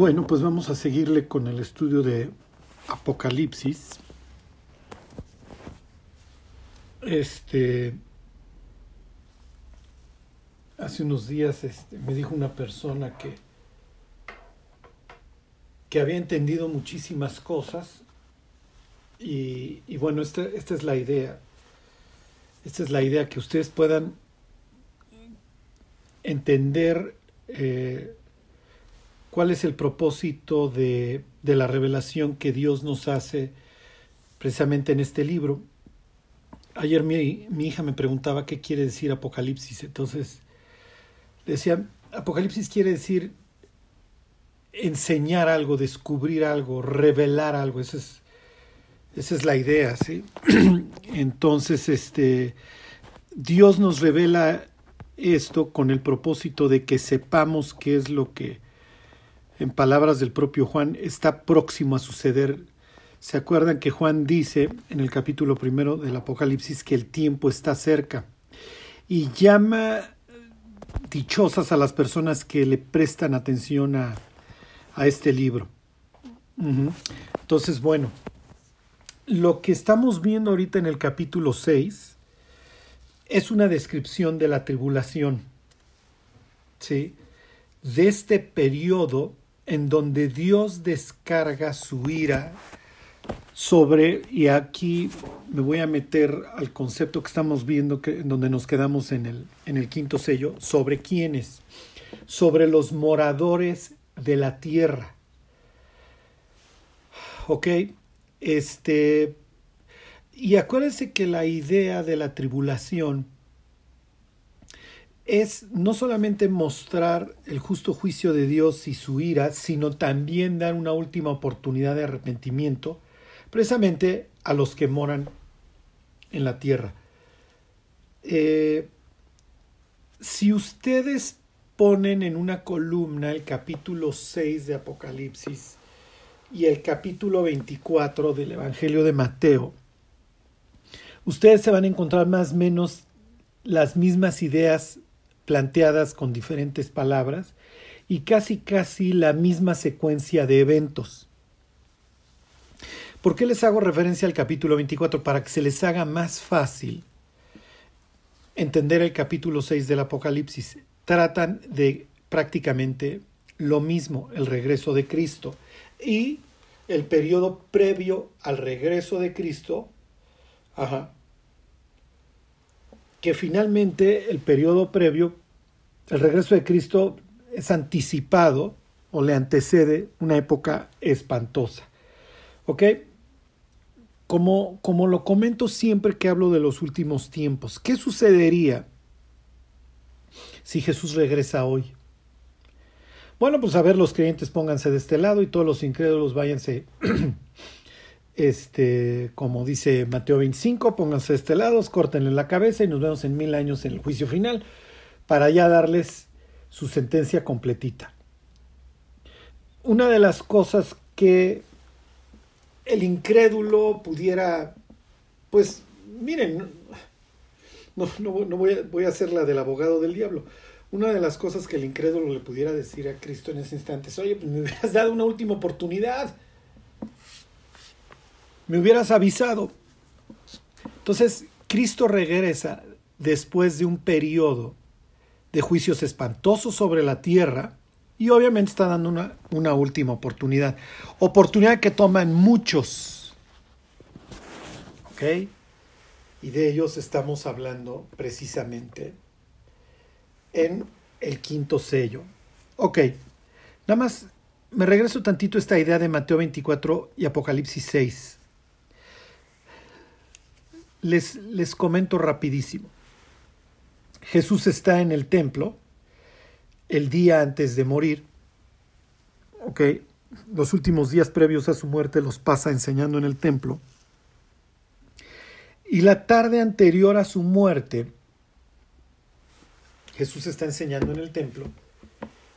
Bueno, pues vamos a seguirle con el estudio de Apocalipsis. Este. Hace unos días este, me dijo una persona que, que había entendido muchísimas cosas y, y bueno, esta, esta es la idea. Esta es la idea, que ustedes puedan entender eh, cuál es el propósito de, la revelación que Dios nos hace precisamente en este libro. Ayer mi, mi, hija me preguntaba qué quiere decir Apocalipsis, entonces decía, Apocalipsis quiere decir enseñar algo, descubrir algo, revelar algo, esa es, esa es la idea, ¿sí? Entonces, este, Dios nos revela esto con el propósito de que sepamos qué es lo que, en palabras del propio Juan, está próximo a suceder. ¿Se acuerdan que Juan dice en el capítulo primero del Apocalipsis que el tiempo está cerca? Y llama dichosas a las personas que le prestan atención a, a este libro. Entonces, bueno, lo que estamos viendo ahorita en el capítulo 6 es una descripción de la tribulación, ¿sí? De este periodo en donde Dios descarga su ira sobre, y aquí me voy a meter al concepto que estamos viendo, que, en donde nos quedamos en el, en el quinto sello, sobre quiénes, sobre los moradores de la tierra. ¿Ok? Este, y acuérdense que la idea de la tribulación es no solamente mostrar el justo juicio de Dios y su ira, sino también dar una última oportunidad de arrepentimiento, precisamente a los que moran en la tierra. Eh, si ustedes ponen en una columna el capítulo 6 de Apocalipsis y el capítulo 24 del Evangelio de Mateo, ustedes se van a encontrar más o menos las mismas ideas planteadas con diferentes palabras y casi casi la misma secuencia de eventos. ¿Por qué les hago referencia al capítulo 24? Para que se les haga más fácil entender el capítulo 6 del Apocalipsis. Tratan de prácticamente lo mismo, el regreso de Cristo. Y el periodo previo al regreso de Cristo, ajá, que finalmente el periodo previo, el regreso de Cristo es anticipado o le antecede una época espantosa. ¿Ok? Como, como lo comento siempre que hablo de los últimos tiempos, ¿qué sucedería si Jesús regresa hoy? Bueno, pues a ver, los creyentes pónganse de este lado y todos los incrédulos váyanse este, como dice Mateo 25, pónganse de este lado, córtenle la cabeza y nos vemos en mil años en el juicio final para ya darles su sentencia completita. Una de las cosas que el incrédulo pudiera, pues, miren, no, no, voy, a, voy a hacer la del abogado del diablo. Una de las cosas que el incrédulo le pudiera decir a Cristo en ese instante es, oye, pues me hubieras dado una última oportunidad me hubieras avisado. Entonces, Cristo regresa después de un periodo de juicios espantosos sobre la tierra y obviamente está dando una, una última oportunidad. Oportunidad que toman muchos. ¿Ok? Y de ellos estamos hablando precisamente en el quinto sello. Ok, nada más me regreso tantito a esta idea de Mateo 24 y Apocalipsis 6. Les, les comento rapidísimo. Jesús está en el templo el día antes de morir. Ok, los últimos días previos a su muerte los pasa enseñando en el templo. Y la tarde anterior a su muerte, Jesús está enseñando en el templo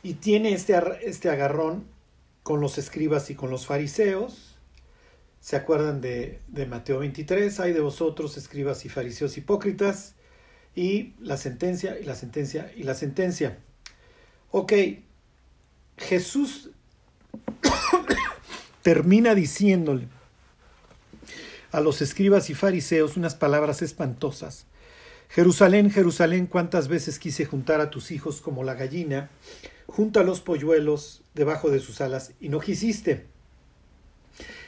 y tiene este, este agarrón con los escribas y con los fariseos ¿Se acuerdan de, Mateo 23? Hay de vosotros, escribas y fariseos hipócritas. Y la sentencia, y la sentencia, y la sentencia. Ok, Jesús termina diciéndole a los escribas y fariseos unas palabras espantosas. Jerusalén, Jerusalén, cuántas veces quise juntar a tus hijos como la gallina, junta los polluelos debajo de sus alas, y no quisiste.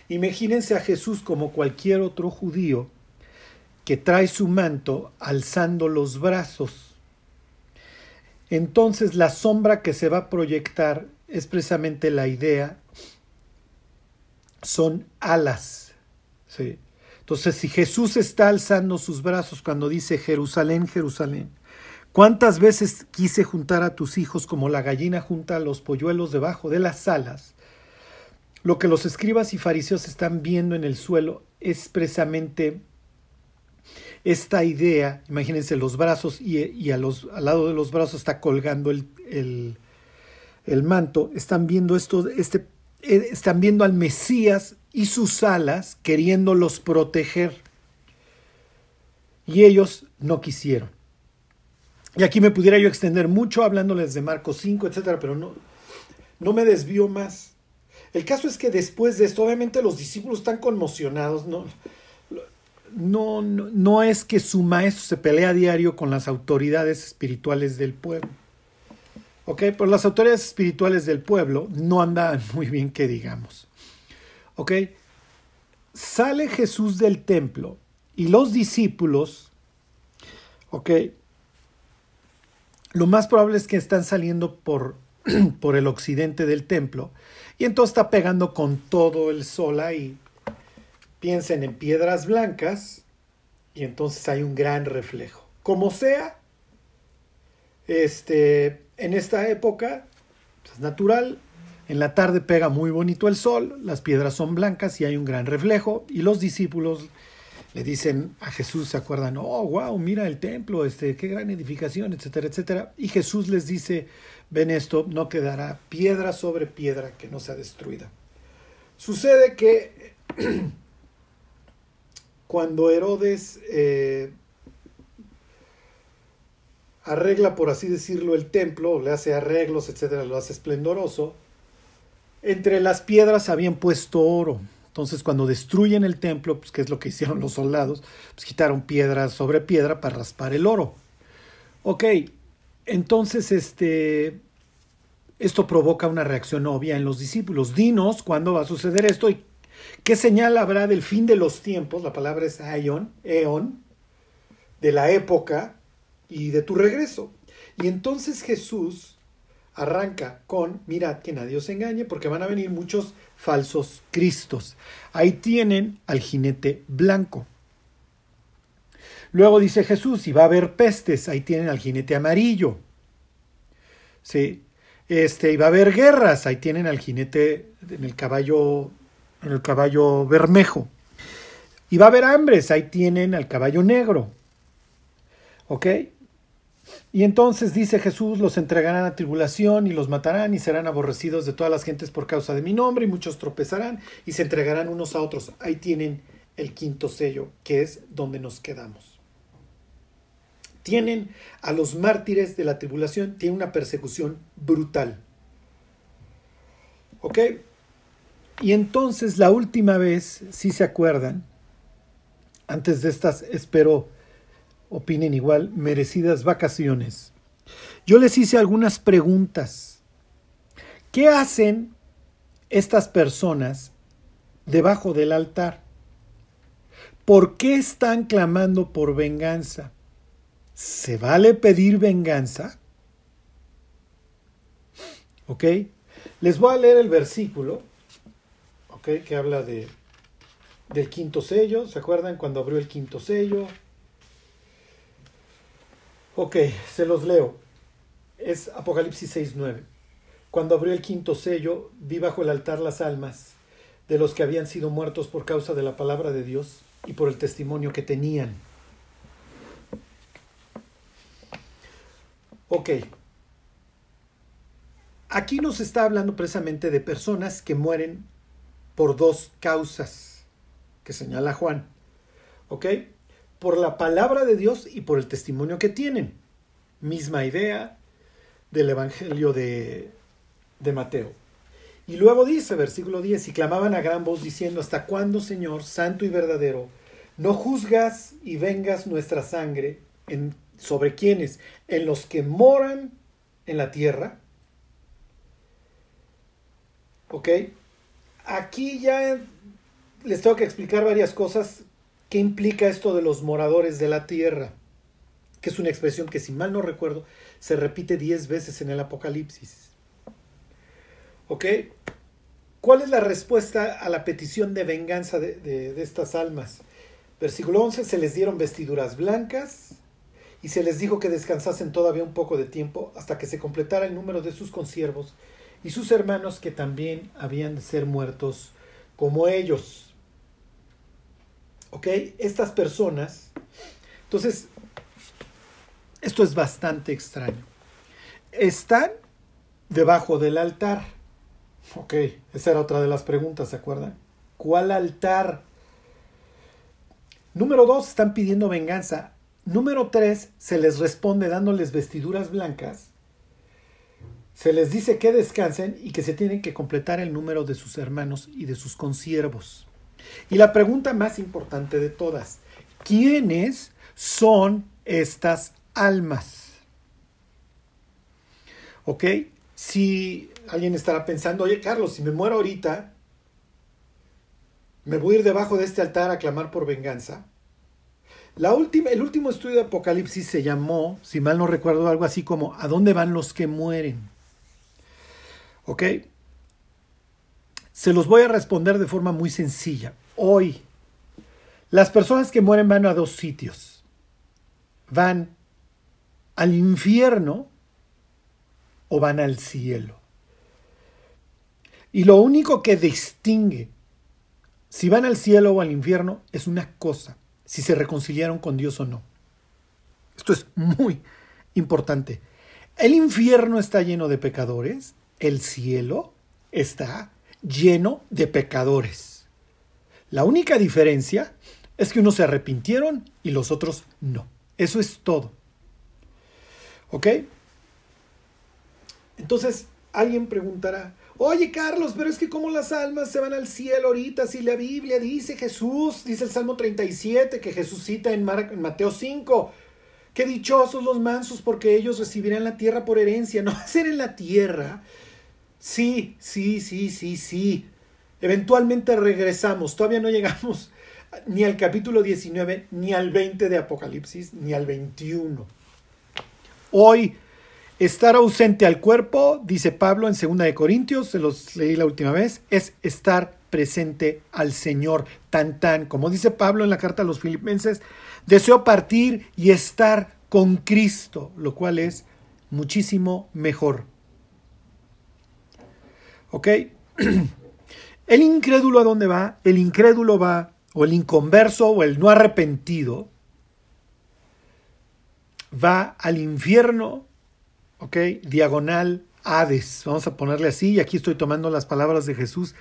Imagínense a Jesús como cualquier otro judío que trae su manto alzando los brazos. Entonces la sombra que se va a proyectar es precisamente la idea, son alas. ¿sí? Entonces, si Jesús está alzando sus brazos cuando dice Jerusalén, Jerusalén, ¿cuántas veces quise juntar a tus hijos como la gallina junta a los polluelos debajo de las alas? Lo que los escribas y fariseos están viendo en el suelo es precisamente esta idea, imagínense los brazos y, a los, al lado de los brazos está colgando el, el, el manto, están viendo esto, este, eh, están viendo al Mesías y sus alas queriéndolos proteger. Y ellos no quisieron. Y aquí me pudiera yo extender mucho hablándoles de Marcos 5, etcétera, pero no, no me desvío más. El caso es que después de esto, obviamente los discípulos están conmocionados, no, no, no, no es que su maestro se pelea a diario con las autoridades espirituales del pueblo. Ok, pero las autoridades espirituales del pueblo no andan muy bien que digamos. ¿Ok? Sale Jesús del templo y los discípulos, ¿ok? Lo más probable es que están saliendo por, por el occidente del templo y entonces está pegando con todo el sol ahí. Piensen en piedras blancas y entonces hay un gran reflejo. Como sea, este, en esta época, es pues, natural, en la tarde pega muy bonito el sol, las piedras son blancas y hay un gran reflejo y los discípulos le dicen a Jesús, se acuerdan, oh, wow, mira el templo, este, qué gran edificación, etcétera, etcétera. Y Jesús les dice, ven esto, no quedará piedra sobre piedra que no sea destruida. Sucede que cuando Herodes eh, arregla, por así decirlo, el templo, le hace arreglos, etcétera, lo hace esplendoroso, entre las piedras habían puesto oro. Entonces, cuando destruyen el templo, pues, que es lo que hicieron los soldados, pues quitaron piedra sobre piedra para raspar el oro. Ok, entonces este, esto provoca una reacción obvia en los discípulos. Dinos cuándo va a suceder esto y qué señal habrá del fin de los tiempos, la palabra es aion, eon, de la época y de tu regreso. Y entonces Jesús arranca con, mirad que nadie os engañe, porque van a venir muchos falsos cristos. Ahí tienen al jinete blanco. Luego dice Jesús, y va a haber pestes, ahí tienen al jinete amarillo. Sí. Este, y va a haber guerras, ahí tienen al jinete en el caballo, el caballo bermejo. Y va a haber hambres, ahí tienen al caballo negro. ¿Ok? Y entonces dice Jesús, los entregarán a tribulación y los matarán y serán aborrecidos de todas las gentes por causa de mi nombre y muchos tropezarán y se entregarán unos a otros. Ahí tienen el quinto sello, que es donde nos quedamos. Tienen a los mártires de la tribulación, tienen una persecución brutal. ¿Ok? Y entonces la última vez, si se acuerdan, antes de estas, espero, opinen igual, merecidas vacaciones. Yo les hice algunas preguntas. ¿Qué hacen estas personas debajo del altar? ¿Por qué están clamando por venganza? ¿Se vale pedir venganza? ¿Ok? Les voy a leer el versículo, Que habla de, del quinto sello. ¿Se acuerdan cuando abrió el quinto sello? Ok, se los leo. Es Apocalipsis 6.9. Cuando abrió el quinto sello, vi bajo el altar las almas de los que habían sido muertos por causa de la palabra de Dios y por el testimonio que tenían. Ok. Aquí nos está hablando precisamente de personas que mueren por dos causas que señala Juan. ¿Ok? por la palabra de Dios y por el testimonio que tienen. Misma idea del Evangelio de, de Mateo. Y luego dice, versículo 10, y clamaban a gran voz diciendo, ¿hasta cuándo, Señor, santo y verdadero, no juzgas y vengas nuestra sangre en, sobre quienes, en los que moran en la tierra? ¿Ok? Aquí ya les tengo que explicar varias cosas. ¿Qué implica esto de los moradores de la tierra? Que es una expresión que, si mal no recuerdo, se repite diez veces en el Apocalipsis. ¿Ok? ¿Cuál es la respuesta a la petición de venganza de, de estas almas? Versículo 11, se les dieron vestiduras blancas y se les dijo que descansasen todavía un poco de tiempo hasta que se completara el número de sus consiervos y sus hermanos que también habían de ser muertos como ellos. ¿Ok? Estas personas. Entonces, esto es bastante extraño. Están debajo del altar. Ok, esa era otra de las preguntas, ¿se acuerdan? ¿Cuál altar? Número dos, están pidiendo venganza. Número tres, se les responde dándoles vestiduras blancas. Se les dice que descansen y que se tienen que completar el número de sus hermanos y de sus consiervos. Y la pregunta más importante de todas, ¿quiénes son estas almas? ¿Ok? Si alguien estará pensando, oye Carlos, si me muero ahorita, me voy a ir debajo de este altar a clamar por venganza. La última, el último estudio de Apocalipsis se llamó, si mal no recuerdo, algo así como ¿A dónde van los que mueren? ¿Ok? Se los voy a responder de forma muy sencilla. Hoy, las personas que mueren van a dos sitios. Van al infierno o van al cielo. Y lo único que distingue si van al cielo o al infierno es una cosa, si se reconciliaron con Dios o no. Esto es muy importante. El infierno está lleno de pecadores, el cielo está lleno de pecadores. La única diferencia es que unos se arrepintieron y los otros no. Eso es todo. ¿Ok? Entonces, alguien preguntará, Oye, Carlos, pero es que como las almas se van al cielo ahorita, si la Biblia dice Jesús, dice el Salmo 37, que Jesús cita en, Mateo 5, que dichosos los mansos porque ellos recibirán la tierra por herencia, no va a ser en la tierra. Sí, sí, sí, sí, sí. Eventualmente regresamos, todavía no llegamos ni al capítulo 19, ni al 20 de Apocalipsis, ni al 21. Hoy Estar ausente al cuerpo, dice Pablo en 2 de Corintios, se los leí la última vez, es estar presente al Señor. Tan tan, como dice Pablo en la carta a los filipenses, deseo partir y estar con Cristo, lo cual es muchísimo mejor. ¿Ok? El incrédulo a dónde va? El incrédulo va, o el inconverso, o el no arrepentido, va al infierno ¿ok? Diagonal Hades, vamos a ponerle así, y aquí estoy tomando las palabras de Jesús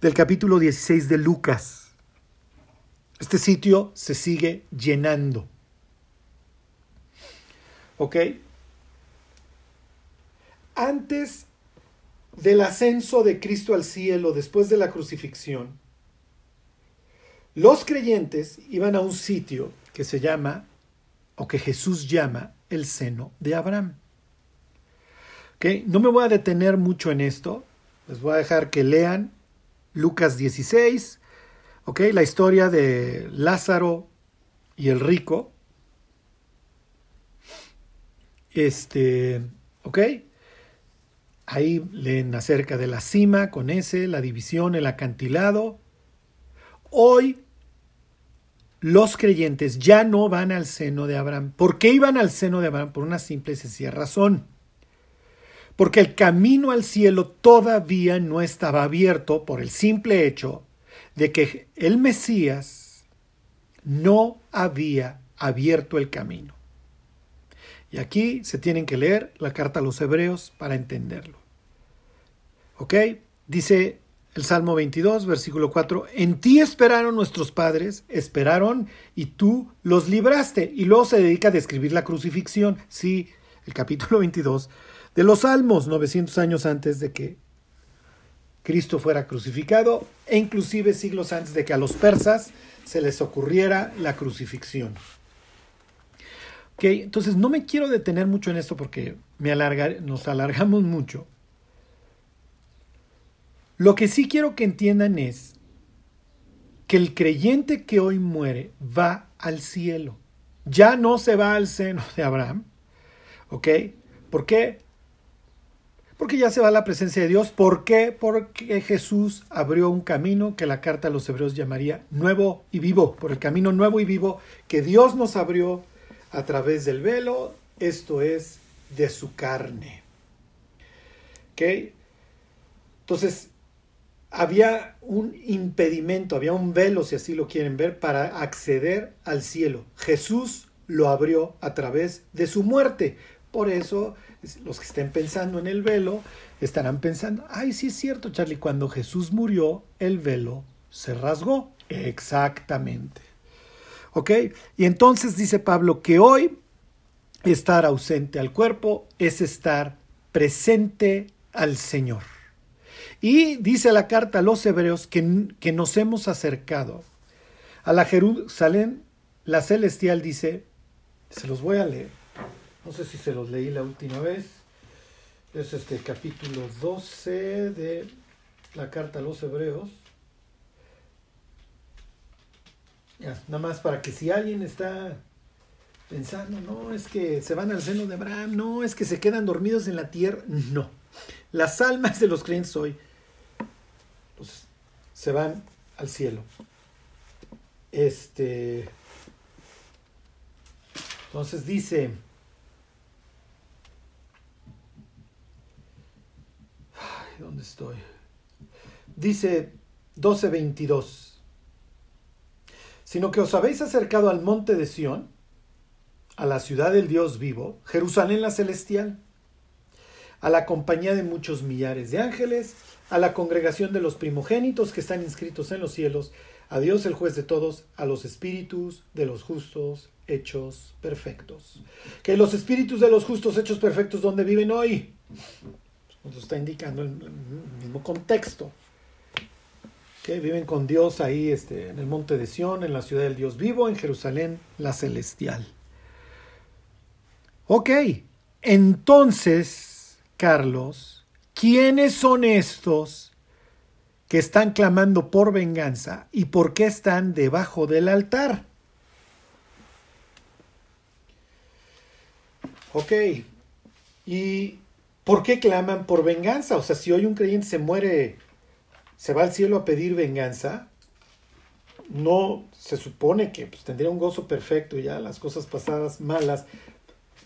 del capítulo 16 de Lucas. Este sitio se sigue llenando. ¿Ok? Antes del ascenso de Cristo al cielo, después de la crucifixión, los creyentes iban a un sitio que se llama, o que Jesús llama, el seno de Abraham. No me voy a detener mucho en esto. Les voy a dejar que lean Lucas 16, La historia de Lázaro y el rico. Este, ¿ok? Ahí leen acerca de la cima con ese, la división, el acantilado. Hoy los creyentes ya no van al seno de Abraham. ¿Por qué iban al seno de Abraham? Por una simple y sencilla razón porque el camino al cielo todavía no estaba abierto por el simple hecho de que el Mesías no había abierto el camino. Y aquí se tienen que leer la carta a los hebreos para entenderlo. ¿Ok? Dice el Salmo 22, versículo 4, en ti esperaron nuestros padres, esperaron y tú los libraste. Y luego se dedica a describir la crucifixión. Sí, el capítulo 22 de los Salmos, 900 años antes de que Cristo fuera crucificado e inclusive siglos antes de que a los persas se les ocurriera la crucifixión. Okay, entonces no me quiero detener mucho en esto porque me nos alargamos mucho. Lo que sí quiero que entiendan es que el creyente que hoy muere va al cielo. Ya no se va al seno de Abraham. ¿Ok? ¿Por qué? Porque ya se va a la presencia de Dios. ¿Por qué? Porque Jesús abrió un camino que la carta a los hebreos llamaría nuevo y vivo. Por el camino nuevo y vivo que Dios nos abrió a través del velo. Esto es de su carne. ¿Ok? Entonces, había un impedimento, había un velo, si así lo quieren ver, para acceder al cielo. Jesús lo abrió a través de su muerte. Por eso, los que estén pensando en el velo estarán pensando, ay, sí es cierto, Charlie, cuando Jesús murió, el velo se rasgó. Exactamente. Y entonces dice Pablo que hoy estar ausente al cuerpo es estar presente al Señor. Y dice la carta a los hebreos que, que nos hemos acercado a la Jerusalén, la celestial dice, se los voy a leer, no sé si se los leí la última vez, es este capítulo 12 de la carta a los hebreos. Ya, nada más para que si alguien está pensando, no, es que se van al seno de Abraham, no, es que se quedan dormidos en la tierra, no. Las almas de los creyentes hoy pues, se van al cielo. Este. Entonces dice. ¿Dónde estoy? Dice 12:22. Sino que os habéis acercado al monte de Sión, a la ciudad del Dios vivo, Jerusalén la celestial, a la compañía de muchos millares de ángeles, a la congregación de los primogénitos que están inscritos en los cielos, a Dios el juez de todos, a los espíritus de los justos hechos perfectos. Que los espíritus de los justos hechos perfectos, ¿dónde viven hoy? Nos está indicando el, mismo contexto. Viven con Dios ahí este, en el monte de Sión, en la ciudad del Dios vivo, en Jerusalén, la celestial. Ok, entonces, Carlos, ¿Quiénes son estos que están clamando por venganza y por qué están debajo del altar? Ok, ¿y por qué claman por venganza? O sea, si hoy un creyente se muere, se va al cielo a pedir venganza, no se supone que pues, tendría un gozo perfecto ya las cosas pasadas malas,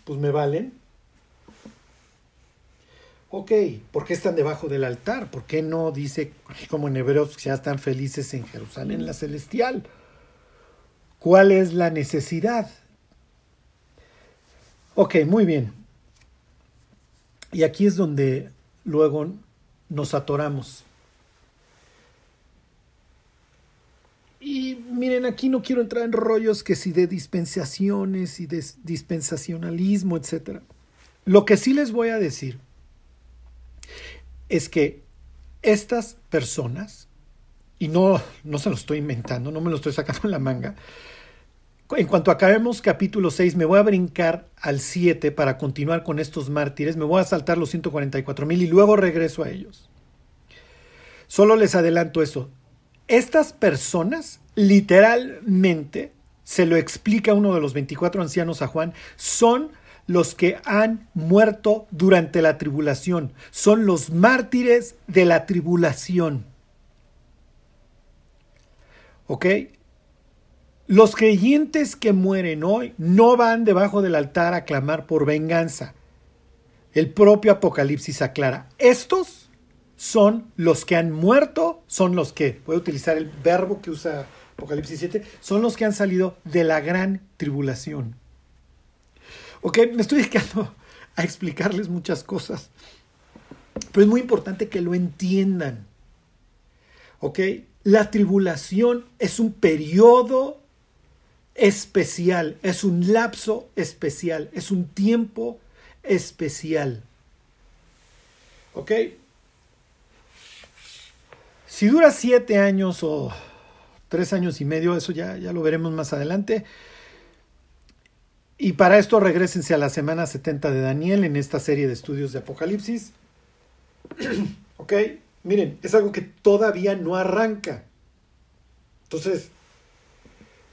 pues me valen. Ok, ¿por qué están debajo del altar? ¿Por qué no dice, como en Hebreos, que ya están felices en Jerusalén, la celestial? ¿Cuál es la necesidad? Ok, muy bien. Y aquí es donde luego nos atoramos. Y miren, aquí no quiero entrar en rollos que si de dispensaciones y de dispensacionalismo, etc. Lo que sí les voy a decir es que estas personas, y no, no se lo estoy inventando, no me lo estoy sacando en la manga, en cuanto acabemos capítulo 6, me voy a brincar al 7 para continuar con estos mártires, me voy a saltar los 144 mil y luego regreso a ellos. Solo les adelanto eso. Estas personas, literalmente, se lo explica uno de los 24 ancianos a Juan, son los que han muerto durante la tribulación. Son los mártires de la tribulación. ¿Ok? Los creyentes que mueren hoy no van debajo del altar a clamar por venganza. El propio Apocalipsis aclara, estos son los que han muerto, son los que, voy a utilizar el verbo que usa Apocalipsis 7, son los que han salido de la gran tribulación. Ok, me estoy dedicando a explicarles muchas cosas, pero es muy importante que lo entiendan. Ok, la tribulación es un periodo especial, es un lapso especial, es un tiempo especial. ¿Ok? Si dura siete años o tres años y medio, eso ya, ya lo veremos más adelante. Y para esto regresense a la semana 70 de Daniel en esta serie de estudios de Apocalipsis. ok, miren, es algo que todavía no arranca. Entonces,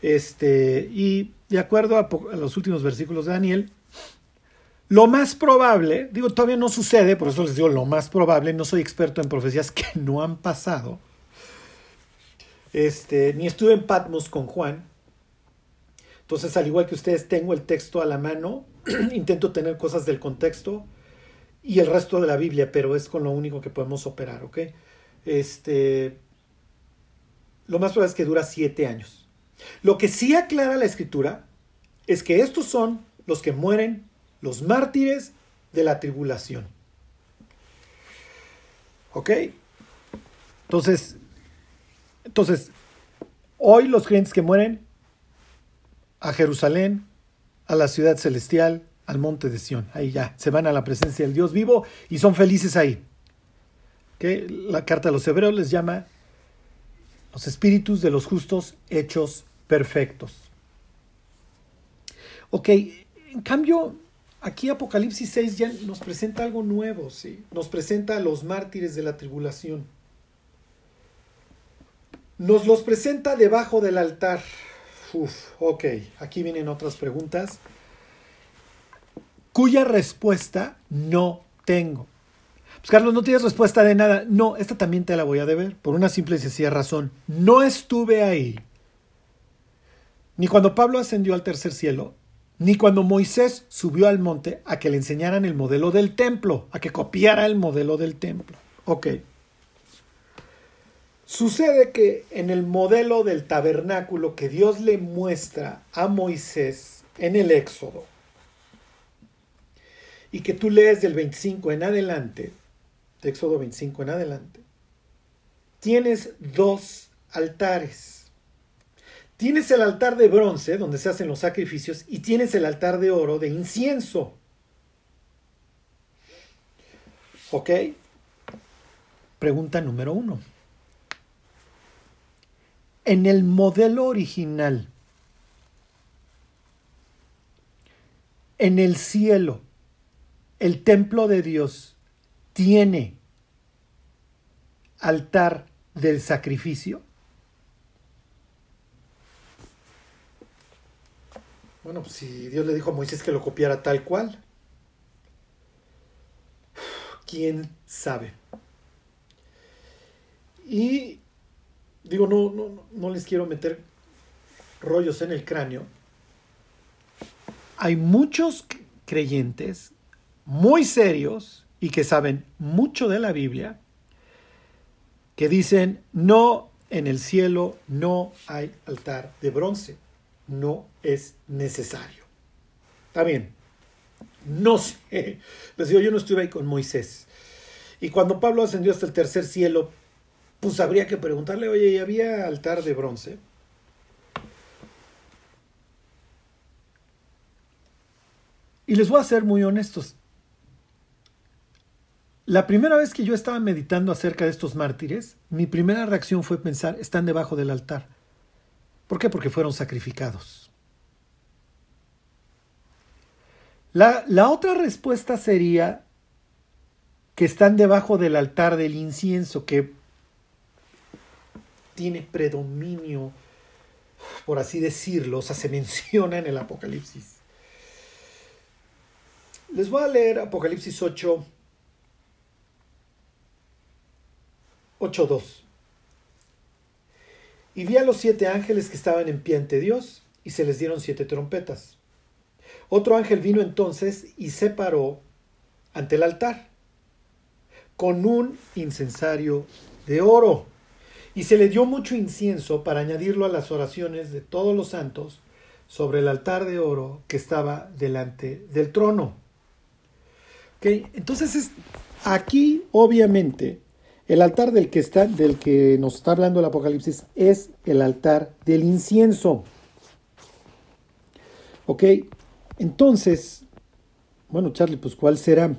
este, y de acuerdo a, a, los últimos versículos de Daniel, lo más probable, digo, todavía no sucede, por eso les digo lo más probable, no soy experto en profecías que no han pasado. Este, ni estuve en Patmos con Juan. Entonces, al igual que ustedes, tengo el texto a la mano, intento tener cosas del contexto y el resto de la Biblia, pero es con lo único que podemos operar, ¿ok? Este, lo más probable es que dura siete años. Lo que sí aclara la escritura es que estos son los que mueren los mártires de la tribulación. ¿Ok? Entonces, entonces, hoy los creyentes que mueren a Jerusalén, a la ciudad celestial, al monte de Sión, ahí ya, se van a la presencia del Dios vivo y son felices ahí. La carta de los hebreos les llama los espíritus de los justos hechos perfectos. Ok, en cambio, Aquí Apocalipsis 6 ya nos presenta algo nuevo, ¿sí? Nos presenta a los mártires de la tribulación. Nos los presenta debajo del altar. Uf, ok, aquí vienen otras preguntas cuya respuesta no tengo. Pues Carlos, no tienes respuesta de nada. No, esta también te la voy a deber, por una simple y sencilla razón. No estuve ahí. Ni cuando Pablo ascendió al tercer cielo, ni cuando Moisés subió al monte a que le enseñaran el modelo del templo, a que copiara el modelo del templo. Ok. Sucede que en el modelo del tabernáculo que Dios le muestra a Moisés en el Éxodo, y que tú lees del 25 en adelante, de Éxodo 25 en adelante, tienes dos altares. Tienes el altar de bronce, donde se hacen los sacrificios, y tienes el altar de oro de incienso. ¿Ok? Pregunta número uno. En el modelo original, en el cielo, el templo de Dios tiene altar del sacrificio. Bueno, pues si Dios le dijo a Moisés que lo copiara tal cual, quién sabe. Y digo, no, no, no les quiero meter rollos en el cráneo. Hay muchos creyentes muy serios y que saben mucho de la Biblia que dicen, no, en el cielo no hay altar de bronce no es necesario. Está bien. No sé. Les digo, yo no estuve ahí con Moisés. Y cuando Pablo ascendió hasta el tercer cielo, pues habría que preguntarle, oye, ¿y había altar de bronce? Y les voy a ser muy honestos. La primera vez que yo estaba meditando acerca de estos mártires, mi primera reacción fue pensar, están debajo del altar. ¿Por qué? Porque fueron sacrificados. La, la, otra respuesta sería que están debajo del altar del incienso, que tiene predominio, por así decirlo, o sea, se menciona en el Apocalipsis. Les voy a leer Apocalipsis 8, 8.2. Y vi a los siete ángeles que estaban en pie ante Dios, y se les dieron siete trompetas. Otro ángel vino entonces y se paró ante el altar, con un incensario de oro, y se le dio mucho incienso para añadirlo a las oraciones de todos los santos sobre el altar de oro que estaba delante del trono. Entonces es, aquí obviamente el altar del que, está, del que nos está hablando el Apocalipsis es el altar del incienso. Ok, entonces, bueno, Charlie, pues ¿cuál será?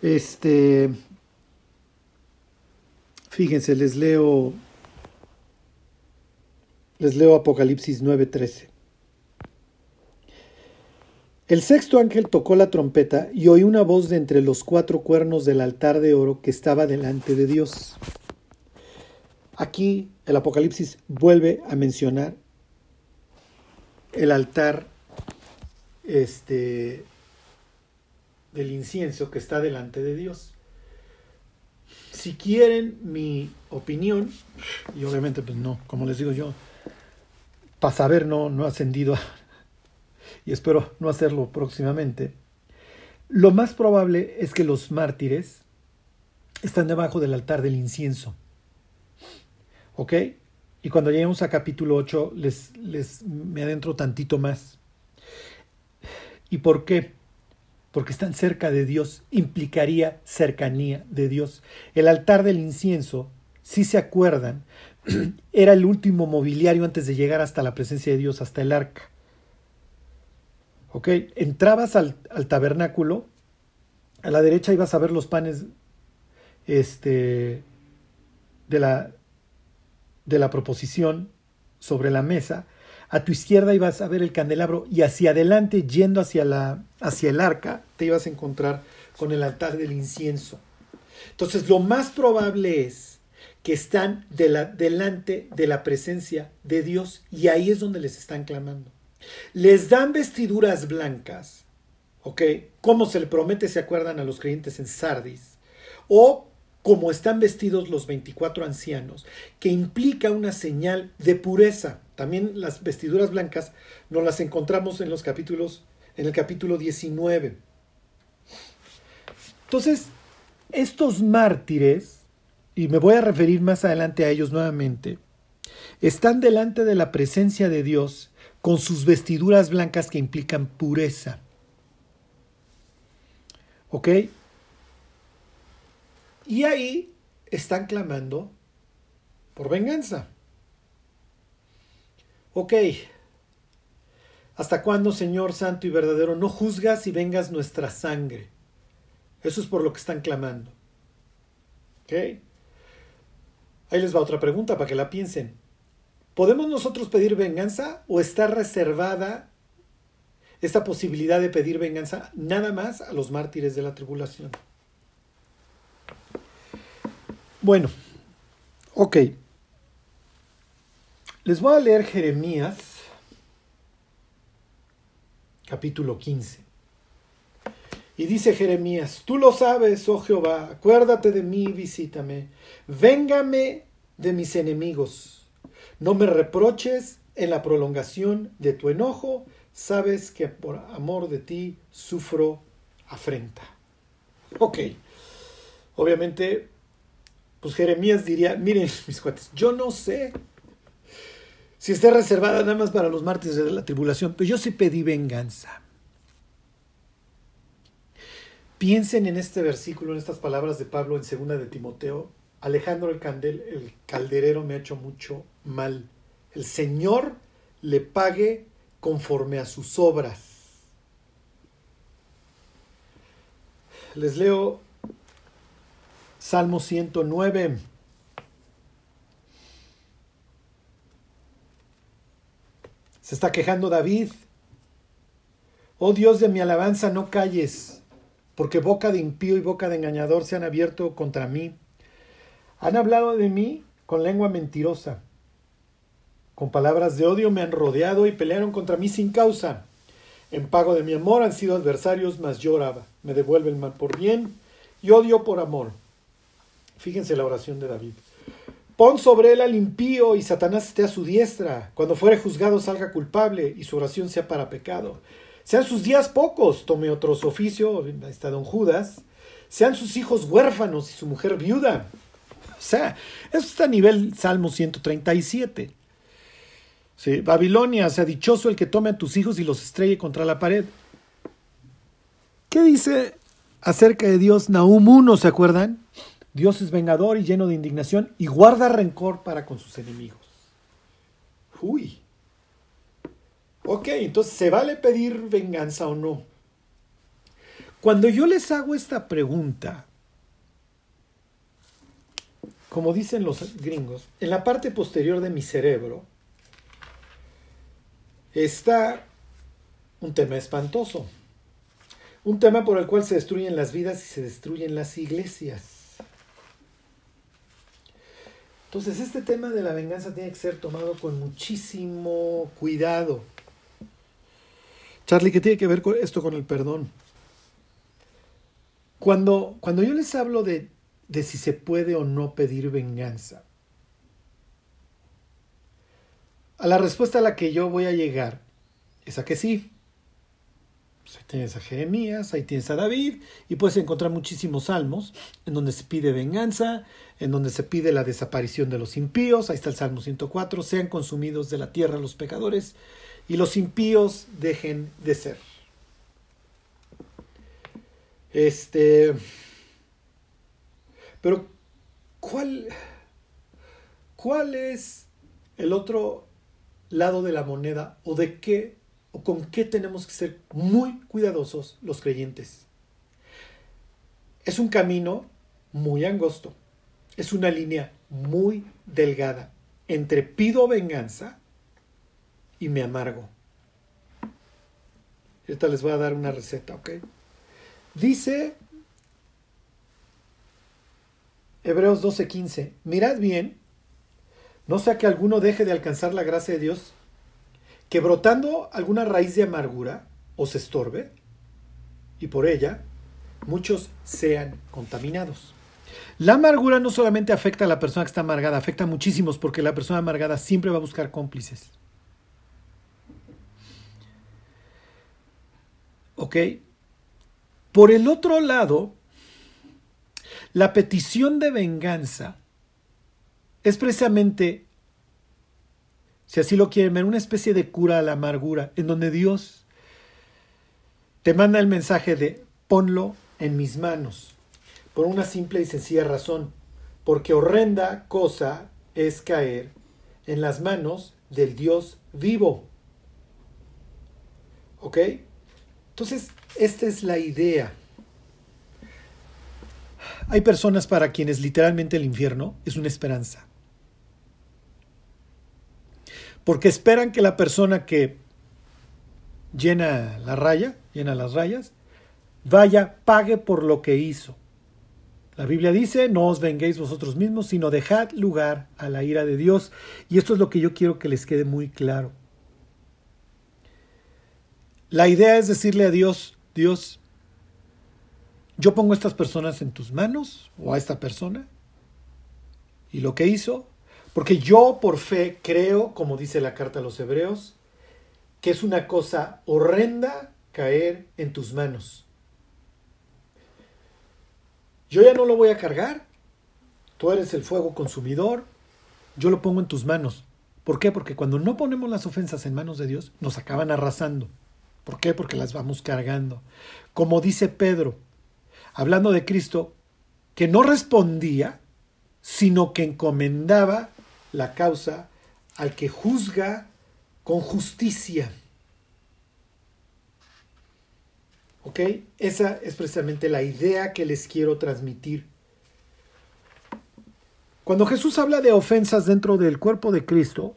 Este, fíjense, les leo, les leo Apocalipsis 9:13. El sexto ángel tocó la trompeta y oí una voz de entre los cuatro cuernos del altar de oro que estaba delante de Dios. Aquí el Apocalipsis vuelve a mencionar el altar este, del incienso que está delante de Dios. Si quieren mi opinión, y obviamente pues no, como les digo yo, para saber no, no ascendido y espero no hacerlo próximamente, lo más probable es que los mártires están debajo del altar del incienso. ¿Ok? Y cuando lleguemos a capítulo 8 les, les me adentro tantito más. ¿Y por qué? Porque están cerca de Dios, implicaría cercanía de Dios. El altar del incienso, si se acuerdan, era el último mobiliario antes de llegar hasta la presencia de Dios, hasta el arca. ¿Ok? Entrabas al, tabernáculo, a la derecha ibas a ver los panes este, de, la, de la proposición sobre la mesa, a tu izquierda ibas a ver el candelabro y hacia adelante, yendo hacia, la, hacia el arca, te ibas a encontrar con el altar del incienso. Entonces, lo más probable es que están de la, delante de la presencia de Dios y ahí es donde les están clamando. Les dan vestiduras blancas, ¿ok? Como se le promete, se acuerdan a los creyentes en Sardis, o como están vestidos los 24 ancianos, que implica una señal de pureza. También las vestiduras blancas nos las encontramos en los capítulos, en el capítulo 19. Entonces, estos mártires, y me voy a referir más adelante a ellos nuevamente, están delante de la presencia de Dios con sus vestiduras blancas que implican pureza. ¿Ok? Y ahí están clamando por venganza. Ok. ¿Hasta cuándo, Señor Santo y verdadero, no juzgas y vengas nuestra sangre? Eso es por lo que están clamando. ¿Ok? Ahí les va otra pregunta para que la piensen. ¿Podemos nosotros pedir venganza o está reservada esta posibilidad de pedir venganza nada más a los mártires de la tribulación? Bueno, ok. Les voy a leer Jeremías, capítulo 15. Y dice Jeremías, tú lo sabes, oh Jehová, acuérdate de mí, visítame, véngame de mis enemigos, no me reproches en la prolongación de tu enojo, sabes que por amor de ti sufro afrenta. Ok, obviamente pues Jeremías diría, miren mis cuates, yo no sé si está reservada nada más para los mártires de la tribulación, pero yo sí pedí venganza. Piensen en este versículo, en estas palabras de Pablo en segunda de Timoteo. Alejandro el, candel, el calderero me ha hecho mucho mal. El Señor le pague conforme a sus obras. Les leo Salmo 109. Se está quejando David. Oh Dios de mi alabanza, no calles, porque boca de impío y boca de engañador se han abierto contra mí. Han hablado de mí con lengua mentirosa. Con palabras de odio me han rodeado y pelearon contra mí sin causa. En pago de mi amor han sido adversarios, mas lloraba. Me devuelve el mal por bien y odio por amor. Fíjense la oración de David. Pon sobre él al impío y Satanás esté a su diestra. Cuando fuere juzgado salga culpable y su oración sea para pecado. Sean sus días pocos, tome otro oficio, está don Judas. Sean sus hijos huérfanos y su mujer viuda. O sea, eso está a nivel Salmo 137. Sí, Babilonia, sea dichoso el que tome a tus hijos y los estrelle contra la pared. ¿Qué dice acerca de Dios Nahum 1, se acuerdan? Dios es vengador y lleno de indignación y guarda rencor para con sus enemigos. Uy. Ok, entonces, ¿se vale pedir venganza o no? Cuando yo les hago esta pregunta, como dicen los gringos, en la parte posterior de mi cerebro está un tema espantoso. Un tema por el cual se destruyen las vidas y se destruyen las iglesias. Entonces este tema de la venganza tiene que ser tomado con muchísimo cuidado. Charlie, ¿qué tiene que ver esto con el perdón? Cuando, cuando yo les hablo de, de si se puede o no pedir venganza, a la respuesta a la que yo voy a llegar es a que sí. Pues ahí tienes a Jeremías, ahí tienes a David, y puedes encontrar muchísimos salmos en donde se pide venganza, en donde se pide la desaparición de los impíos, ahí está el Salmo 104, sean consumidos de la tierra los pecadores, y los impíos dejen de ser. Este. Pero, ¿cuál, ¿cuál es el otro lado de la moneda o de qué o con qué tenemos que ser muy cuidadosos los creyentes. Es un camino muy angosto, es una línea muy delgada entre pido venganza y me amargo. Ahorita les voy a dar una receta, ¿ok? Dice Hebreos 12:15, mirad bien, no sea que alguno deje de alcanzar la gracia de Dios, que brotando alguna raíz de amargura os estorbe y por ella muchos sean contaminados. La amargura no solamente afecta a la persona que está amargada, afecta a muchísimos porque la persona amargada siempre va a buscar cómplices. ¿Ok? Por el otro lado, la petición de venganza es precisamente si así lo quieren una especie de cura a la amargura, en donde Dios te manda el mensaje de ponlo en mis manos, por una simple y sencilla razón, porque horrenda cosa es caer en las manos del Dios vivo. ¿Ok? Entonces, esta es la idea. Hay personas para quienes literalmente el infierno es una esperanza porque esperan que la persona que llena la raya, llena las rayas, vaya, pague por lo que hizo. La Biblia dice, no os venguéis vosotros mismos, sino dejad lugar a la ira de Dios. Y esto es lo que yo quiero que les quede muy claro. La idea es decirle a Dios, Dios, yo pongo a estas personas en tus manos, o a esta persona, y lo que hizo, porque yo por fe creo, como dice la carta a los hebreos, que es una cosa horrenda caer en tus manos. Yo ya no lo voy a cargar. Tú eres el fuego consumidor. Yo lo pongo en tus manos. ¿Por qué? Porque cuando no ponemos las ofensas en manos de Dios, nos acaban arrasando. ¿Por qué? Porque las vamos cargando. Como dice Pedro, hablando de Cristo, que no respondía, sino que encomendaba la causa al que juzga con justicia. ¿Ok? Esa es precisamente la idea que les quiero transmitir. Cuando Jesús habla de ofensas dentro del cuerpo de Cristo,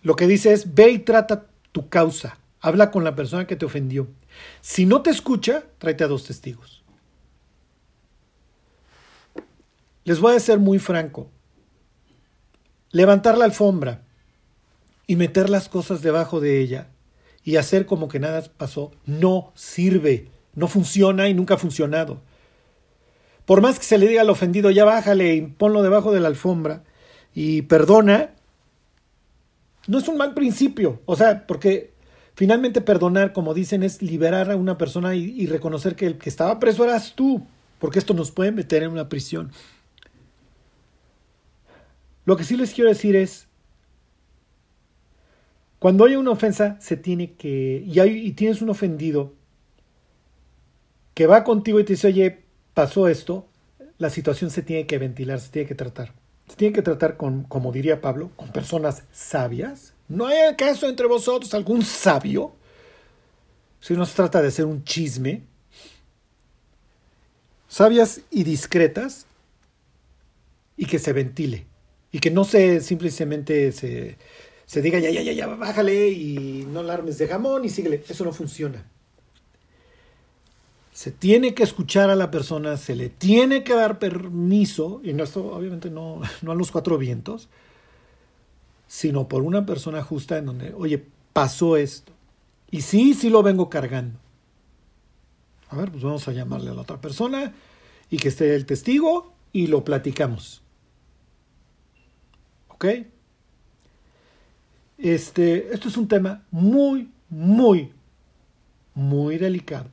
lo que dice es, ve y trata tu causa, habla con la persona que te ofendió. Si no te escucha, tráete a dos testigos. Les voy a ser muy franco levantar la alfombra y meter las cosas debajo de ella y hacer como que nada pasó, no sirve, no funciona y nunca ha funcionado. Por más que se le diga al ofendido, ya bájale y ponlo debajo de la alfombra y perdona, no es un mal principio, o sea, porque finalmente perdonar, como dicen, es liberar a una persona y, y reconocer que el que estaba preso eras tú, porque esto nos puede meter en una prisión. Lo que sí les quiero decir es, cuando hay una ofensa, se tiene que, y, hay, y tienes un ofendido que va contigo y te dice, oye, pasó esto, la situación se tiene que ventilar, se tiene que tratar. Se tiene que tratar con, como diría Pablo, con personas sabias. No hay acaso entre vosotros algún sabio. Si no se trata de hacer un chisme, sabias y discretas y que se ventile y que no se simplemente se, se diga ya, ya, ya, ya, bájale y no alarmes de jamón y síguele. Eso no funciona. Se tiene que escuchar a la persona, se le tiene que dar permiso, y esto obviamente no, no a los cuatro vientos, sino por una persona justa en donde, oye, pasó esto. Y sí, sí lo vengo cargando. A ver, pues vamos a llamarle a la otra persona y que esté el testigo y lo platicamos. ¿Ok? Este, esto es un tema muy, muy, muy delicado.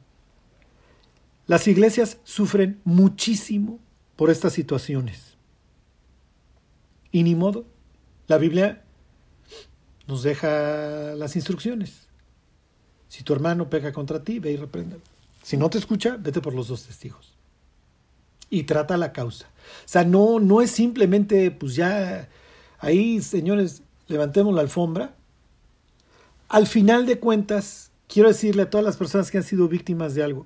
Las iglesias sufren muchísimo por estas situaciones. Y ni modo. La Biblia nos deja las instrucciones. Si tu hermano pega contra ti, ve y reprenda. Si no te escucha, vete por los dos testigos. Y trata la causa. O sea, no, no es simplemente, pues ya, ahí, señores, levantemos la alfombra. Al final de cuentas, quiero decirle a todas las personas que han sido víctimas de algo,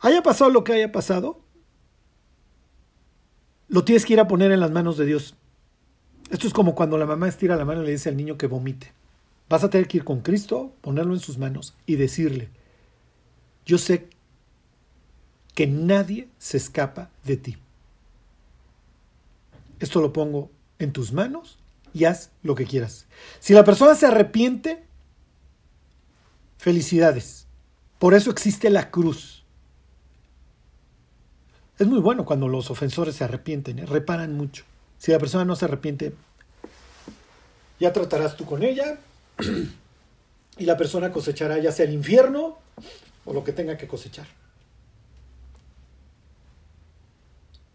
haya pasado lo que haya pasado, lo tienes que ir a poner en las manos de Dios. Esto es como cuando la mamá estira la mano y le dice al niño que vomite. Vas a tener que ir con Cristo, ponerlo en sus manos y decirle, yo sé que nadie se escapa de ti. Esto lo pongo en tus manos y haz lo que quieras. Si la persona se arrepiente, felicidades. Por eso existe la cruz. Es muy bueno cuando los ofensores se arrepienten, ¿eh? reparan mucho. Si la persona no se arrepiente, ya tratarás tú con ella y la persona cosechará ya sea el infierno o lo que tenga que cosechar.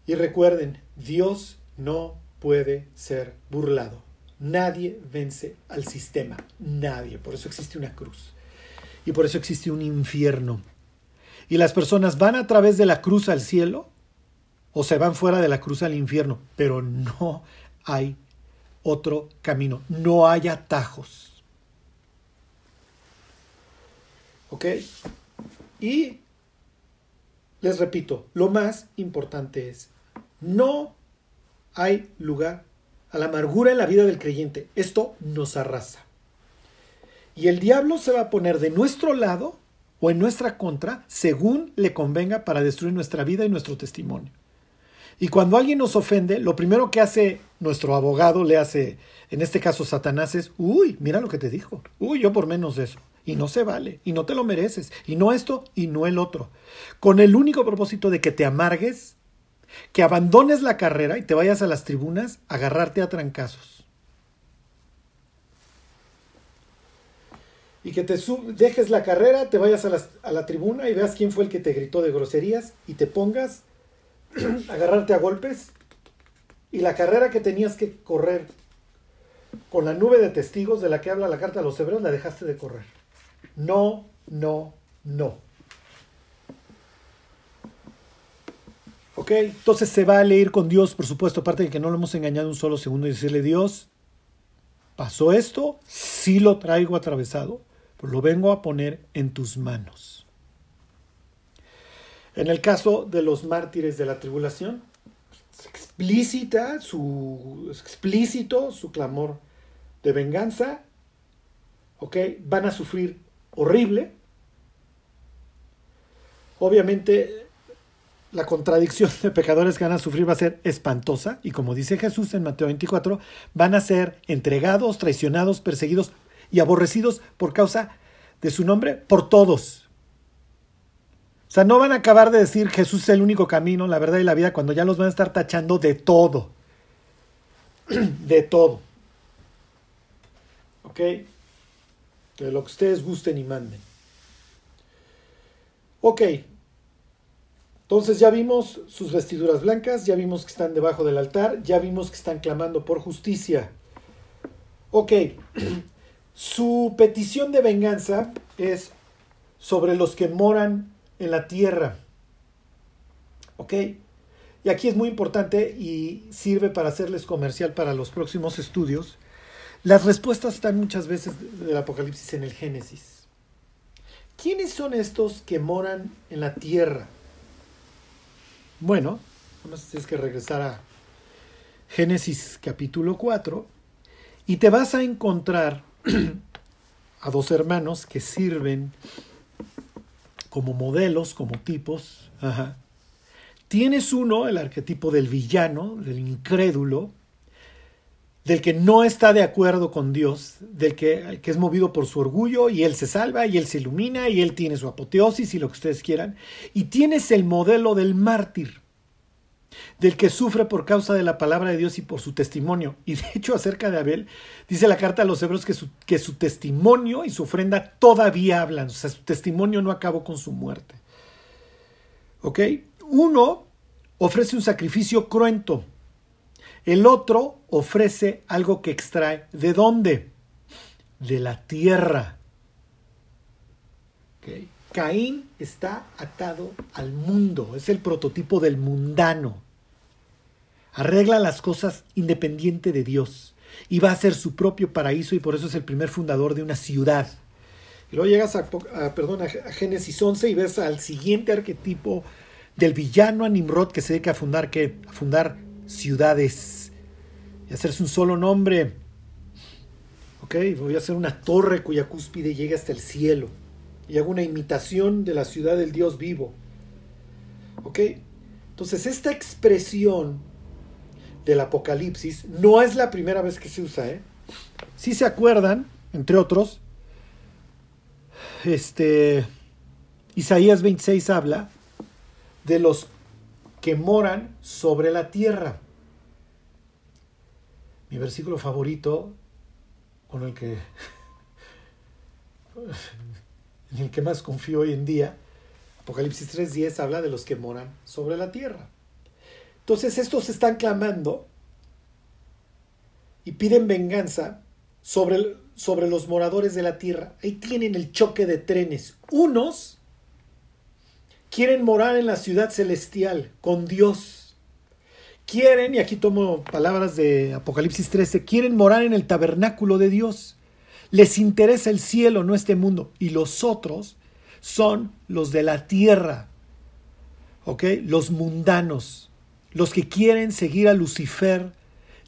Y recuerden, Dios no puede ser burlado. Nadie vence al sistema, nadie. Por eso existe una cruz. Y por eso existe un infierno. Y las personas van a través de la cruz al cielo o se van fuera de la cruz al infierno, pero no hay otro camino, no hay atajos. ¿Ok? Y les repito, lo más importante es, no hay lugar a la amargura en la vida del creyente. Esto nos arrasa. Y el diablo se va a poner de nuestro lado o en nuestra contra según le convenga para destruir nuestra vida y nuestro testimonio. Y cuando alguien nos ofende, lo primero que hace nuestro abogado, le hace, en este caso Satanás, es, uy, mira lo que te dijo, uy, yo por menos de eso. Y no se vale, y no te lo mereces, y no esto, y no el otro. Con el único propósito de que te amargues, que abandones la carrera y te vayas a las tribunas a agarrarte a trancazos. Y que te dejes la carrera, te vayas a, a la tribuna y veas quién fue el que te gritó de groserías y te pongas agarrarte a golpes y la carrera que tenías que correr con la nube de testigos de la que habla la carta a los hebreos la dejaste de correr. No, no, no. ¿Ok? Entonces se va a leer con Dios, por supuesto, aparte de que no lo hemos engañado un solo segundo y decirle, Dios, pasó esto, sí lo traigo atravesado, lo vengo a poner en tus manos. En el caso de los mártires de la tribulación, explícita su explícito su clamor de venganza, ¿ok? Van a sufrir horrible. Obviamente la contradicción de pecadores que van a sufrir va a ser espantosa y como dice Jesús en Mateo 24, van a ser entregados, traicionados, perseguidos y aborrecidos por causa de su nombre por todos. O sea, no van a acabar de decir Jesús es el único camino, la verdad y la vida cuando ya los van a estar tachando de todo. De todo. ¿Ok? De lo que ustedes gusten y manden. Ok. Entonces ya vimos sus vestiduras blancas, ya vimos que están debajo del altar, ya vimos que están clamando por justicia. Ok. Su petición de venganza es sobre los que moran en la tierra. ¿Ok? Y aquí es muy importante y sirve para hacerles comercial para los próximos estudios. Las respuestas están muchas veces del Apocalipsis en el Génesis. ¿Quiénes son estos que moran en la tierra? Bueno, tienes que regresar a Génesis capítulo 4 y te vas a encontrar a dos hermanos que sirven como modelos, como tipos. Tienes uno, el arquetipo del villano, del incrédulo, del que no está de acuerdo con Dios, del que, que, es movido por su orgullo y él se salva y él se ilumina y él tiene su apoteosis y lo que ustedes quieran. Y tienes el modelo del mártir, del que sufre por causa de la palabra de Dios y por su testimonio. Y de hecho acerca de Abel, dice la carta a los hebreos que su, que su testimonio y su ofrenda todavía hablan, o sea, su testimonio no acabó con su muerte. ¿Ok? Uno ofrece un sacrificio cruento, el otro ofrece algo que extrae. ¿De dónde? De la tierra. Caín está atado al mundo, es el prototipo del mundano. Arregla las cosas independiente de Dios y va a ser su propio paraíso y por eso es el primer fundador de una ciudad. Y luego llegas a, perdón, a Génesis 11 y ves al siguiente arquetipo del villano a Nimrod que se dedica a fundar, ¿qué? A fundar ciudades y hacerse un solo nombre. Ok, voy a hacer una torre cuya cúspide llegue hasta el cielo y hago una imitación de la ciudad del Dios vivo. Ok, entonces esta expresión del Apocalipsis no es la primera vez que se usa. ¿eh? Si se acuerdan, entre otros, este, Isaías 26 habla de los que moran sobre la tierra. Mi versículo favorito, con el que, el que más confío hoy en día, Apocalipsis 3.10 habla de los que moran sobre la tierra. Entonces estos están clamando y piden venganza sobre, sobre los moradores de la tierra. Ahí tienen el choque de trenes. Unos quieren morar en la ciudad celestial con Dios quieren, y aquí tomo palabras de Apocalipsis 13, quieren morar en el tabernáculo de Dios. Les interesa el cielo, no este mundo. Y los otros son los de la tierra, ¿ok? Los mundanos, los que quieren seguir a Lucifer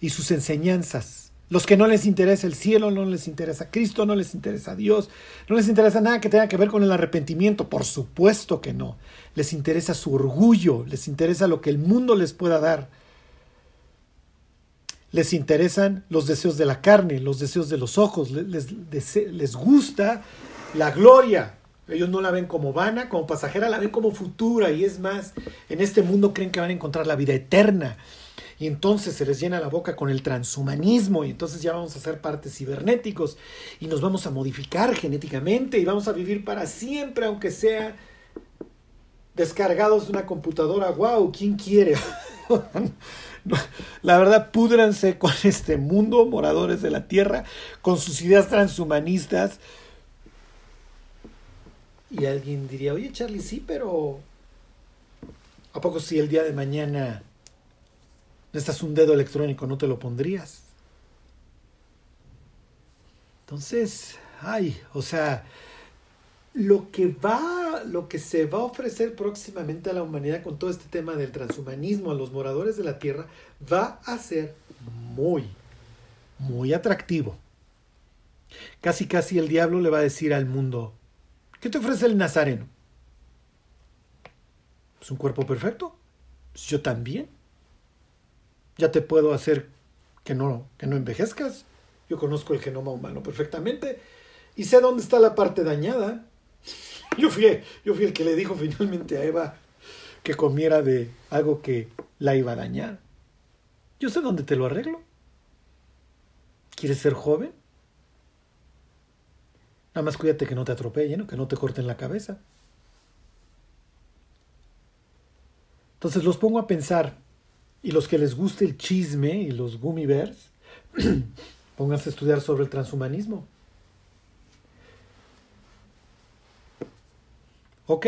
y sus enseñanzas. Los que no les interesa el cielo, no les interesa Cristo, no les interesa Dios, no les interesa nada que tenga que ver con el arrepentimiento, por supuesto que no. Les interesa su orgullo, les interesa lo que el mundo les pueda dar les interesan los deseos de la carne, los deseos de los ojos, les, les, gusta la gloria. Ellos no la ven como vana, como pasajera, la ven como futura. Y es más, en este mundo creen que van a encontrar la vida eterna. Y entonces se les llena la boca con el transhumanismo y entonces ya vamos a ser partes cibernéticos y nos vamos a modificar genéticamente y vamos a vivir para siempre, aunque sea descargados de una computadora. ¡Wow! ¿Quién quiere? La verdad, púdranse con este mundo, moradores de la tierra, con sus ideas transhumanistas. Y alguien diría, oye Charlie, sí, pero ¿a poco si el día de mañana necesitas un dedo electrónico no te lo pondrías? Entonces, ay, o sea, lo que va, lo que se va a ofrecer próximamente a la humanidad con todo este tema del transhumanismo a los moradores de la Tierra va a ser muy, muy atractivo. Casi casi el diablo le va a decir al mundo, ¿qué te ofrece el Nazareno? ¿Es un cuerpo perfecto? Yo también. Ya te puedo hacer que no, que no envejezcas. Yo conozco el genoma humano perfectamente y sé dónde está la parte dañada. Yo fui, yo fui el que le dijo finalmente a Eva que comiera de algo que la iba a dañar. Yo sé dónde te lo arreglo. ¿Quieres ser joven? Nada más cuídate que no te atropellen, que no te corten la cabeza. Entonces los pongo a pensar, y los que les guste el chisme y los gummy bears, pónganse a estudiar sobre el transhumanismo. Ok.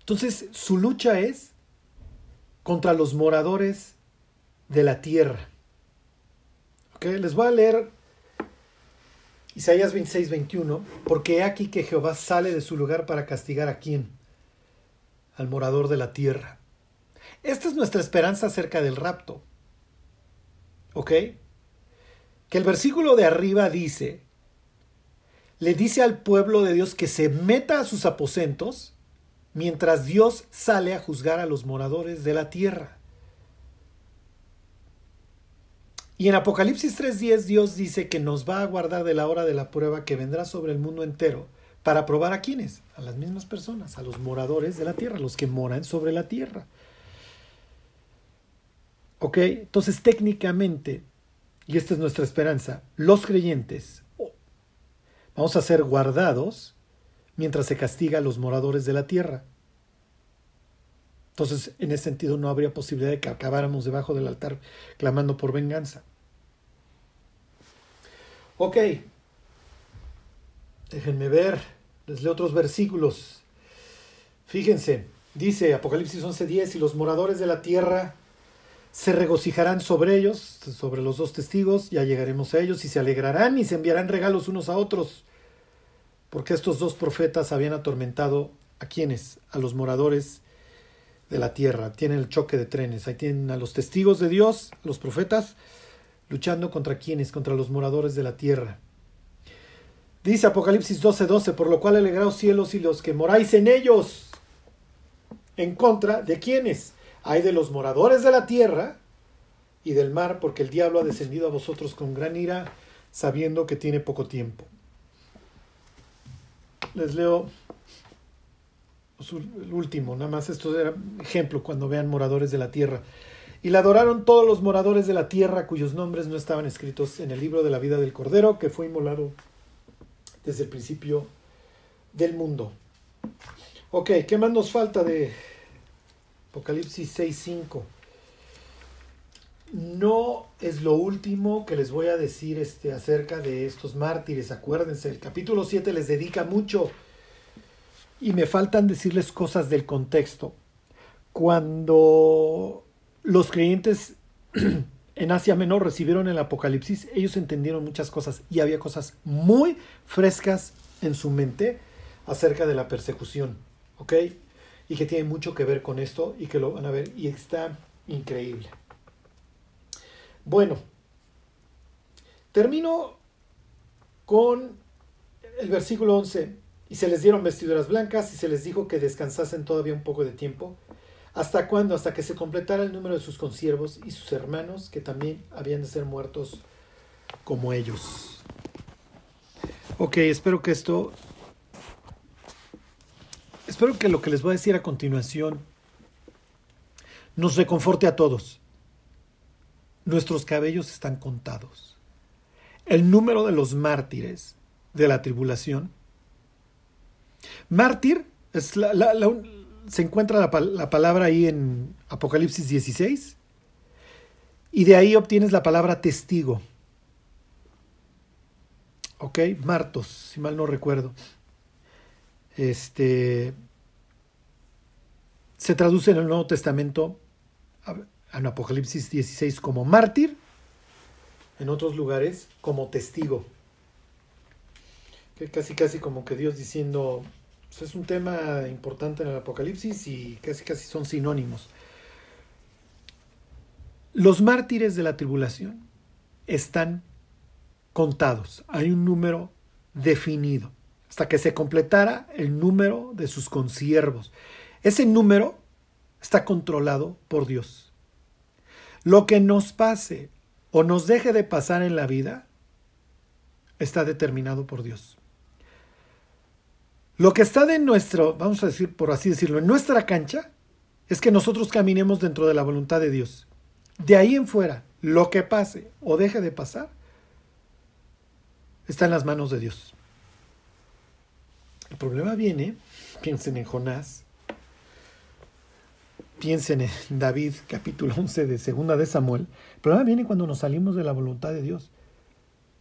Entonces su lucha es contra los moradores de la tierra. Ok, les voy a leer Isaías 26, 21, porque he aquí que Jehová sale de su lugar para castigar a quién? Al morador de la tierra. Esta es nuestra esperanza acerca del rapto. ¿Ok? Que el versículo de arriba dice, le dice al pueblo de Dios que se meta a sus aposentos mientras Dios sale a juzgar a los moradores de la tierra. Y en Apocalipsis 3.10 Dios dice que nos va a guardar de la hora de la prueba que vendrá sobre el mundo entero para probar a quienes, a las mismas personas, a los moradores de la tierra, los que moran sobre la tierra. ¿Ok? Entonces técnicamente, y esta es nuestra esperanza, los creyentes vamos a ser guardados mientras se castiga a los moradores de la tierra. Entonces, en ese sentido, no habría posibilidad de que acabáramos debajo del altar clamando por venganza. Ok, déjenme ver, les leo otros versículos. Fíjense, dice Apocalipsis 11:10, y los moradores de la tierra se regocijarán sobre ellos, sobre los dos testigos, ya llegaremos a ellos, y se alegrarán y se enviarán regalos unos a otros, porque estos dos profetas habían atormentado a quienes, a los moradores de la tierra, tienen el choque de trenes, ahí tienen a los testigos de Dios, los profetas, luchando contra quienes, contra los moradores de la tierra. Dice Apocalipsis 12:12, 12, por lo cual alegraos cielos y los que moráis en ellos, en contra de quienes, hay de los moradores de la tierra y del mar, porque el diablo ha descendido a vosotros con gran ira, sabiendo que tiene poco tiempo. Les leo el último, nada más esto era ejemplo cuando vean moradores de la tierra. Y la adoraron todos los moradores de la tierra cuyos nombres no estaban escritos en el libro de la vida del Cordero, que fue inmolado desde el principio del mundo. Ok, ¿qué más nos falta de Apocalipsis 6.5? No es lo último que les voy a decir este, acerca de estos mártires. Acuérdense, el capítulo 7 les dedica mucho y me faltan decirles cosas del contexto. Cuando los creyentes en Asia Menor recibieron el Apocalipsis, ellos entendieron muchas cosas y había cosas muy frescas en su mente acerca de la persecución, ¿ok? Y que tiene mucho que ver con esto y que lo van a ver y está increíble. Bueno, termino con el versículo 11. Y se les dieron vestiduras blancas y se les dijo que descansasen todavía un poco de tiempo. ¿Hasta cuándo? Hasta que se completara el número de sus consiervos y sus hermanos, que también habían de ser muertos como ellos. Ok, espero que esto... Espero que lo que les voy a decir a continuación nos reconforte a todos. Nuestros cabellos están contados. El número de los mártires de la tribulación Mártir se encuentra la, palabra ahí en Apocalipsis 16 y de ahí obtienes la palabra testigo. Ok, Martos, si mal no recuerdo. Este se traduce en el Nuevo Testamento en Apocalipsis 16 como mártir, en otros lugares como testigo. Casi casi como que Dios diciendo, pues, es un tema importante en el Apocalipsis y casi casi son sinónimos. Los mártires de la tribulación están contados. Hay un número definido hasta que se completara el número de sus consiervos. Ese número está controlado por Dios. Lo que nos pase o nos deje de pasar en la vida está determinado por Dios. Lo que está de nuestro, vamos a decir, por así decirlo, en nuestra cancha, es que nosotros caminemos dentro de la voluntad de Dios. De ahí en fuera, lo que pase o deje de pasar, está en las manos de Dios. El problema viene, piensen en Jonás, piensen en David, capítulo 11 de Segunda de Samuel. El problema viene cuando nos salimos de la voluntad de Dios,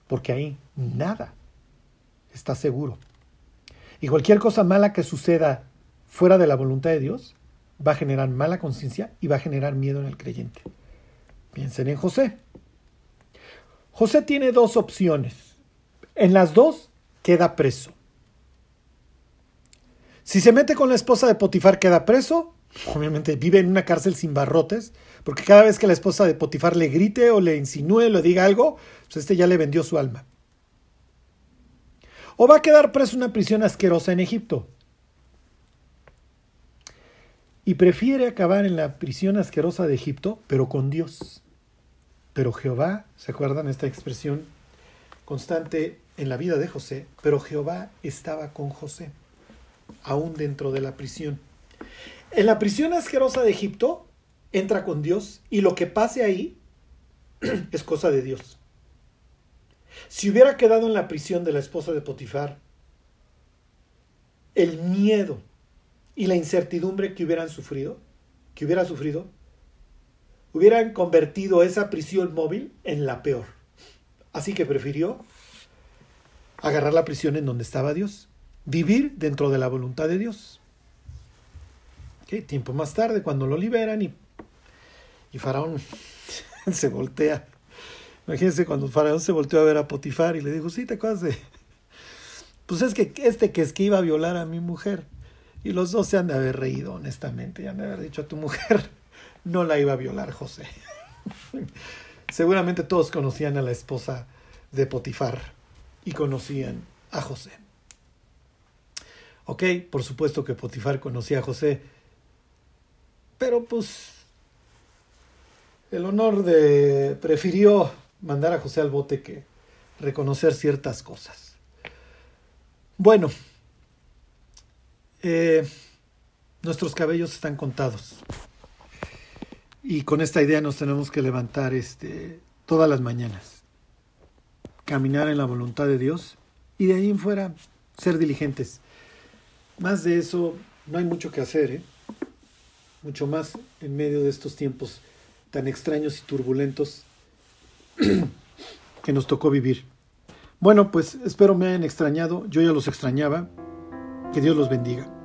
porque ahí nada está seguro. Y cualquier cosa mala que suceda fuera de la voluntad de Dios va a generar mala conciencia y va a generar miedo en el creyente. Piensen en José. José tiene dos opciones. En las dos queda preso. Si se mete con la esposa de Potifar queda preso, obviamente vive en una cárcel sin barrotes, porque cada vez que la esposa de Potifar le grite o le insinúe le diga algo, pues este ya le vendió su alma. O va a quedar preso en una prisión asquerosa en Egipto. Y prefiere acabar en la prisión asquerosa de Egipto, pero con Dios. Pero Jehová, ¿se acuerdan esta expresión constante en la vida de José? Pero Jehová estaba con José, aún dentro de la prisión. En la prisión asquerosa de Egipto entra con Dios y lo que pase ahí es cosa de Dios. Si hubiera quedado en la prisión de la esposa de Potifar, el miedo y la incertidumbre que hubieran sufrido, que hubiera sufrido, hubieran convertido esa prisión móvil en la peor. Así que prefirió agarrar la prisión en donde estaba Dios, vivir dentro de la voluntad de Dios. Tiempo más tarde, cuando lo liberan y, y Faraón se voltea. Imagínense cuando Faraón se volteó a ver a Potifar y le dijo, sí, te acuerdas de... Pues es que este que es que iba a violar a mi mujer. Y los dos se han de haber reído, honestamente, y han de haber dicho a tu mujer, no la iba a violar José. Seguramente todos conocían a la esposa de Potifar y conocían a José. Ok, por supuesto que Potifar conocía a José, pero pues el honor de prefirió mandar a José al bote que reconocer ciertas cosas. Bueno, eh, nuestros cabellos están contados. Y con esta idea nos tenemos que levantar este, todas las mañanas. Caminar en la voluntad de Dios y de ahí en fuera ser diligentes. Más de eso no hay mucho que hacer, ¿eh? Mucho más en medio de estos tiempos tan extraños y turbulentos que nos tocó vivir. Bueno, pues espero me hayan extrañado, yo ya los extrañaba, que Dios los bendiga.